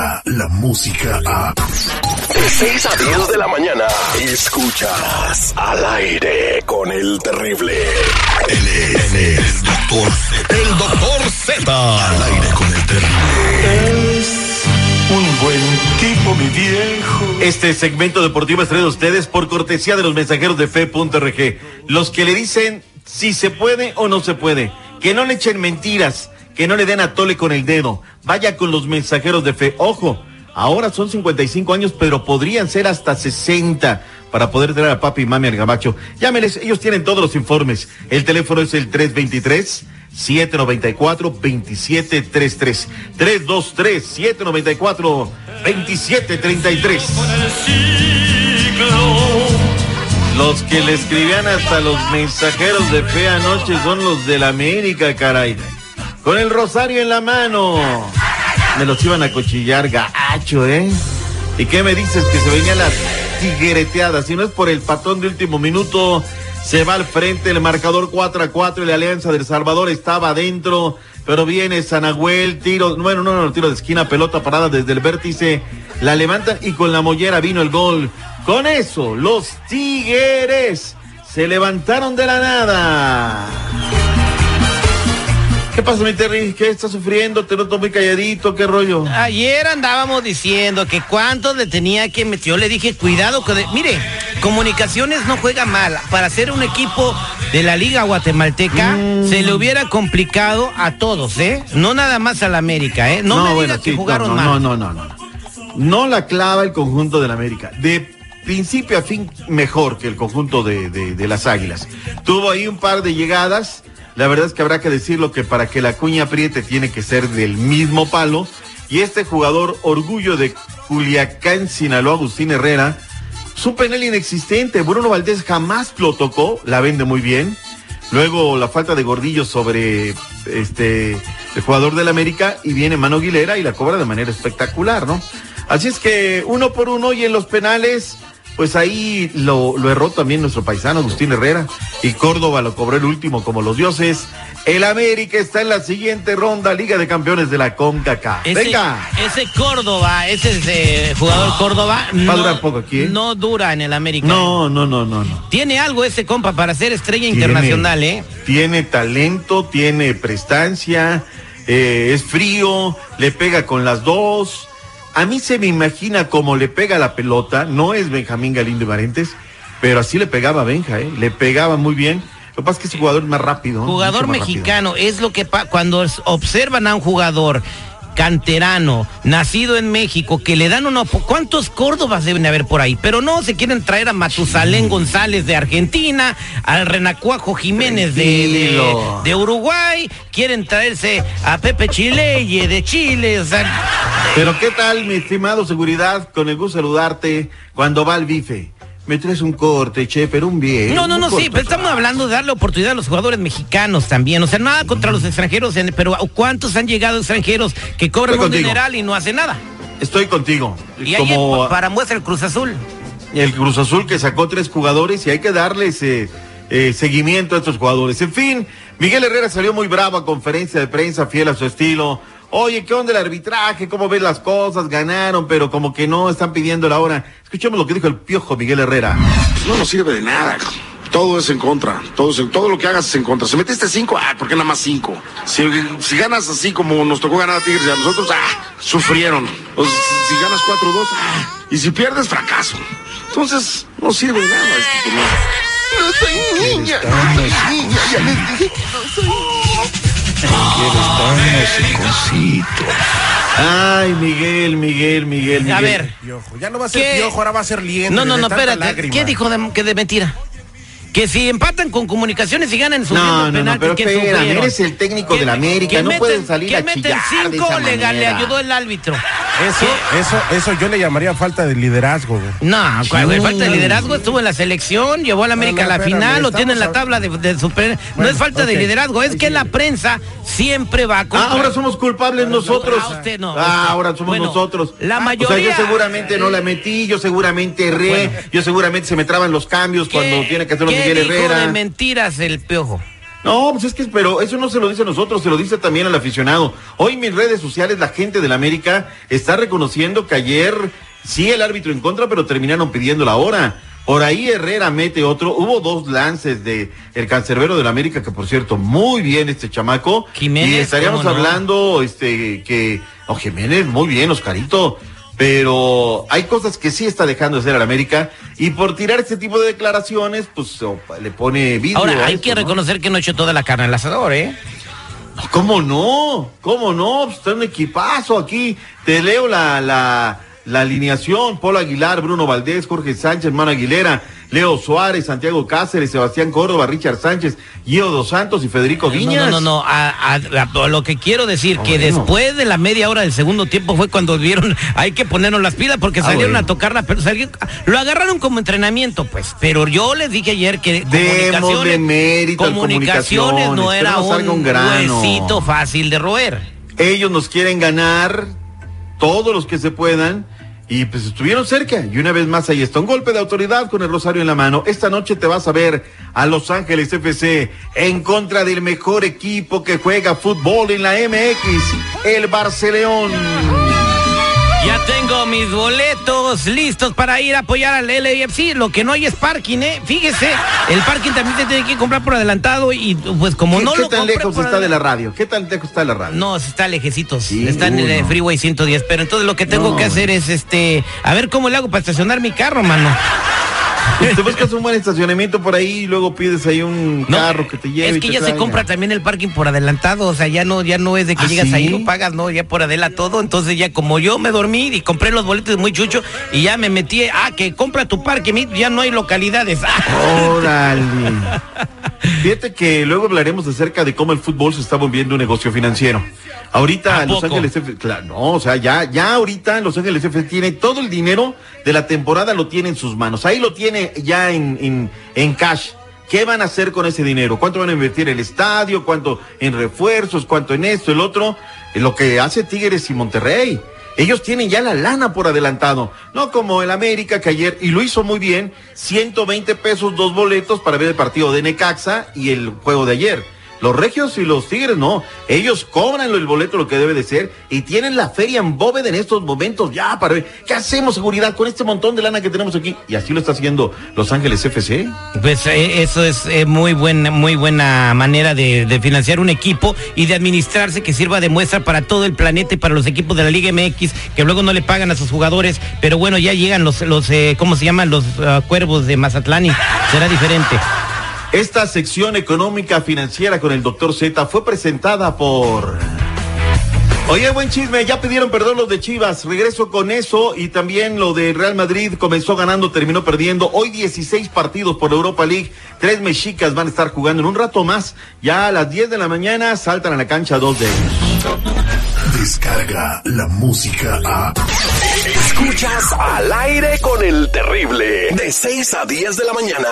llega la música a... De 6 a 10 de la mañana, escuchas al aire con el terrible. Él es el doctor Z. El doctor Z. Al aire con el terrible. Es un buen tipo, mi viejo. Este segmento deportivo es traído a ustedes por cortesía de los mensajeros de fe.rg. Los que le dicen si se puede o no se puede. Que no le echen mentiras. Que no le den a tole con el dedo. Vaya con los mensajeros de fe. Ojo, ahora son 55 años, pero podrían ser hasta 60 para poder traer a papi y mami al gabacho. Llámeles, ellos tienen todos los informes. El teléfono es el 323. 794-2733. 323-794-2733. Los que le escribían hasta los mensajeros de fe anoche son los de la América, caray. Con el rosario en la mano. Me los iban a cuchillar gacho, ¿eh? ¿Y qué me dices que se venían las tiguereteadas? Si no es por el patón de último minuto, se va al frente el marcador 4 a 4 y la Alianza del Salvador estaba adentro, pero viene Sanahuel, tiro, bueno, no, no, tiro de esquina, pelota parada desde el vértice, la levantan y con la mollera vino el gol. Con eso, los Tigres se levantaron de la nada. ¿Qué pasa, mi Terry? ¿Qué estás sufriendo? Te noto muy calladito, ¿qué rollo? Ayer andábamos diciendo que cuántos le tenía que. Yo le dije, cuidado, que de- mire, Comunicaciones no juega mal. Para ser un equipo de la Liga Guatemalteca, Mm. se le hubiera complicado a todos, ¿eh? No nada más al América, ¿eh? No, me diga que sí, jugaron no, mal. no, no, no, no. No la clava el conjunto del América. De principio a fin, mejor que el conjunto de, de- de las Águilas. Tuvo ahí un par de llegadas. La verdad es que habrá que decirlo que para que la cuña apriete tiene que ser del mismo palo. Y este jugador, orgullo de Culiacán, Sinaloa, Agustín Herrera, es un penal inexistente. Bruno Valdés jamás lo tocó, la vende muy bien. Luego la falta de gordillo sobre este el jugador del América y viene Mano Aguilera y la cobra de manera espectacular, ¿no? Así es que uno por uno y en los penales, pues ahí lo, lo erró también nuestro paisano Agustín Herrera y Córdoba lo cobró el último como los dioses. El América está en la siguiente ronda, Liga de Campeones de la CONCACAF. Venga. ese Córdoba, ese, ese jugador Córdoba, no, durar poco aquí, ¿eh? no dura en el América. No, no, no, no, no. Tiene algo ese compa para ser estrella Tiene- internacional, ¿eh? Tiene talento, tiene prestancia, eh, es frío, le pega con las dos. A mí se me imagina cómo le pega la pelota, no es Benjamín Galindo y Marentes, pero así le pegaba a Benja, ¿eh? le pegaba muy bien. Lo que pasa es que ese jugador es más rápido. Jugador rápido. mexicano, es lo que cuando es- observan a un jugador canterano, nacido en México, que le dan una... ¿Cuántos Córdobas deben de haber por ahí? Pero no, se quieren traer a Matusalén González de Argentina, al Renacuajo Jiménez de, de, Uruguay, quieren traerse a Pepe Chileye de Chile, o sea... Pero ¿qué tal, mi estimado seguridad? Con el gusto de saludarte cuando va al bife. Me traes un corte, che, pero un bien. No, no, no, sí, pero estamos hablando de darle oportunidad a los jugadores mexicanos también. O sea, nada contra los extranjeros, en- pero ¿cuántos han llegado extranjeros que cobran Estoy un contigo. dineral y no hacen nada? Estoy contigo. Y ahí Como para muestra el Cruz Azul. el Cruz Azul que sacó tres jugadores y hay que darles eh, eh, seguimiento a estos jugadores. En fin, Miguel Herrera salió muy bravo a conferencia de prensa, fiel a su estilo. Oye, ¿qué onda el arbitraje? ¿Cómo ves las cosas? Ganaron, pero como que no están pidiendo la hora. Escuchemos lo que dijo el piojo Miguel Herrera. No nos sirve de nada. Todo es en contra. Todo, es en- todo lo que hagas es en contra. Si metiste cinco, ah, ¿por qué nada más cinco? Si, si ganas así como nos tocó ganar a Tigres y a nosotros, ah, sufrieron. O si, si ganas cuatro dos, ah, y si pierdes, fracaso. Entonces, no sirve de nada. este. No soy niña, no soy niña, ya les dije que no soy Ay, Miguel, Miguel, Miguel, Miguel. A ver, Piojo. Ya no va a ser ¿Qué? piojo, ahora va a ser liente. no, no, no, espérate. lágrima. ¿Qué dijo de, que de mentira? Que si empatan con comunicaciones y ganan subiendo No, no, penalti, no, pero que sufrieron. eres el técnico del América, que no puedes salir que a meten chillar de cinco, esa le, ayudó el árbitro. Eso, eso, eso yo le llamaría falta de liderazgo. güey. No, güey, falta de liderazgo, estuvo en la selección, llevó a la América No, no, a la espérame, final, lo tiene en la tabla de, de super. no es falta de liderazgo, es que la prensa siempre va con. Ah, ahora somos culpables nosotros. Ah, usted no, Ah, ahora somos bueno, nosotros. la mayoría- O sea, yo seguramente no la metí, yo seguramente erré, Bueno. yo seguramente se me traban los cambios cuando ¿Qué- tiene que hacerlo qué Miguel dijo Herrera. de mentiras el piojo? No, pues es que, pero eso no se lo dice a nosotros, se lo dice también al aficionado. Hoy en mis redes sociales la gente del América está reconociendo que ayer sí el árbitro en contra, pero terminaron pidiendo la hora. Por ahí Herrera mete otro. Hubo dos lances de el cancerbero del América, que por cierto, muy bien este chamaco. Jiménez, y estaríamos hablando, este, que, oh, Jiménez, muy bien, Oscarito. Pero hay cosas que sí está dejando de hacer al América y por tirar este tipo de declaraciones, pues le pone vidrio. Ahora, hay esto, que ¿no? reconocer que no echó toda la carne al asador, ¿eh? ¿Cómo no? ¿Cómo no? Pues está un equipazo aquí. Te leo la, la, la alineación. Polo Aguilar, Bruno Valdés, Jorge Sánchez, Mano Aguilera, Leo Suárez, Santiago Cáceres, Sebastián Córdoba, Richard Sánchez, Gio Dos Santos y Federico Viñas. No, no, no, no. A, a- a- a lo que quiero decir, Ah, que bueno. después de la media hora del segundo tiempo fue cuando vieron, hay que ponernos las pilas porque Ah, salieron bueno. a tocarla, pero salieron- lo agarraron como entrenamiento, pues. Pero yo les dije ayer que mérito al comunicaciones no Comunicaciones, era que no salga un un grano. huesito fácil de roer. Ellos nos quieren ganar, todos los que se puedan, y pues estuvieron cerca. Y una vez más ahí está un golpe de autoridad con el rosario en la mano. Esta noche te vas a ver a Los Ángeles FC en contra del mejor equipo que juega fútbol en la MX, el Barceleón. Ya tengo mis boletos listos para ir a apoyar al LAFC. Lo que no hay es parking, ¿eh? Fíjese, el parking también se tiene que comprar por adelantado y pues como ¿Qué, no qué lo tan lejos está de la radio? ¿Qué tan lejos está de la radio? No, está lejecitos. Sí, está en el no. Freeway 110. Pero entonces lo que tengo No. que hacer es este. A ver cómo le hago para estacionar mi carro, mano. Te buscas un buen estacionamiento por ahí y luego pides ahí un No, carro que te lleve. Es y que te ya se compra también el parking por adelantado. O sea, ya no, ya no es de que ¿Ah, llegas ahí y lo pagas, no, ya por adela todo. Entonces ya como yo me dormí y compré los boletos muy chucho y ya me metí, ah, que compra tu parque, mi- ya no hay localidades. Ah. Órale. Fíjate que luego hablaremos acerca de cómo el fútbol se está volviendo un negocio financiero. Ahorita ¿A Los poco? Ángeles F, claro, no, o sea, ya, ya ahorita Los Ángeles F tiene todo el dinero de la temporada lo tiene en sus manos. Ahí lo tiene ya en, en, en cash. ¿Qué van a hacer con ese dinero? ¿Cuánto van a invertir en el estadio? ¿Cuánto en refuerzos? ¿Cuánto en esto, el otro? Lo que hace Tigres y Monterrey. Ellos tienen ya la lana por adelantado. No como el América que ayer, y lo hizo muy bien, 120 pesos dos boletos para ver el partido de Necaxa y el juego de ayer. Los regios y los tigres no. Ellos cobran el boleto lo que debe de ser y tienen la feria en bóveda en estos momentos ya para ver qué hacemos seguridad con este montón de lana que tenemos aquí. Y así lo está haciendo Los Ángeles FC. Pues eh, eso es eh, muy buena, muy buena manera de, financiar un equipo y de administrarse que sirva de muestra para todo el planeta y para los equipos de la Liga MX que luego no le pagan a sus jugadores, pero bueno ya llegan los, los eh, ¿cómo se llaman? Los ah, cuervos de Mazatlán y será diferente. Esta sección económica financiera con el doctor Z fue presentada por. Oye, buen chisme, ya pidieron perdón los de Chivas. Regreso con eso y también lo de Real Madrid comenzó ganando, terminó perdiendo. Hoy 16 partidos por Europa League. Tres mexicas van a estar jugando en un rato más. Ya a las 10 de la mañana saltan a la cancha dos de ellos. Descarga la música a. Escuchas al aire con el terrible. De 6 a 10 de la mañana.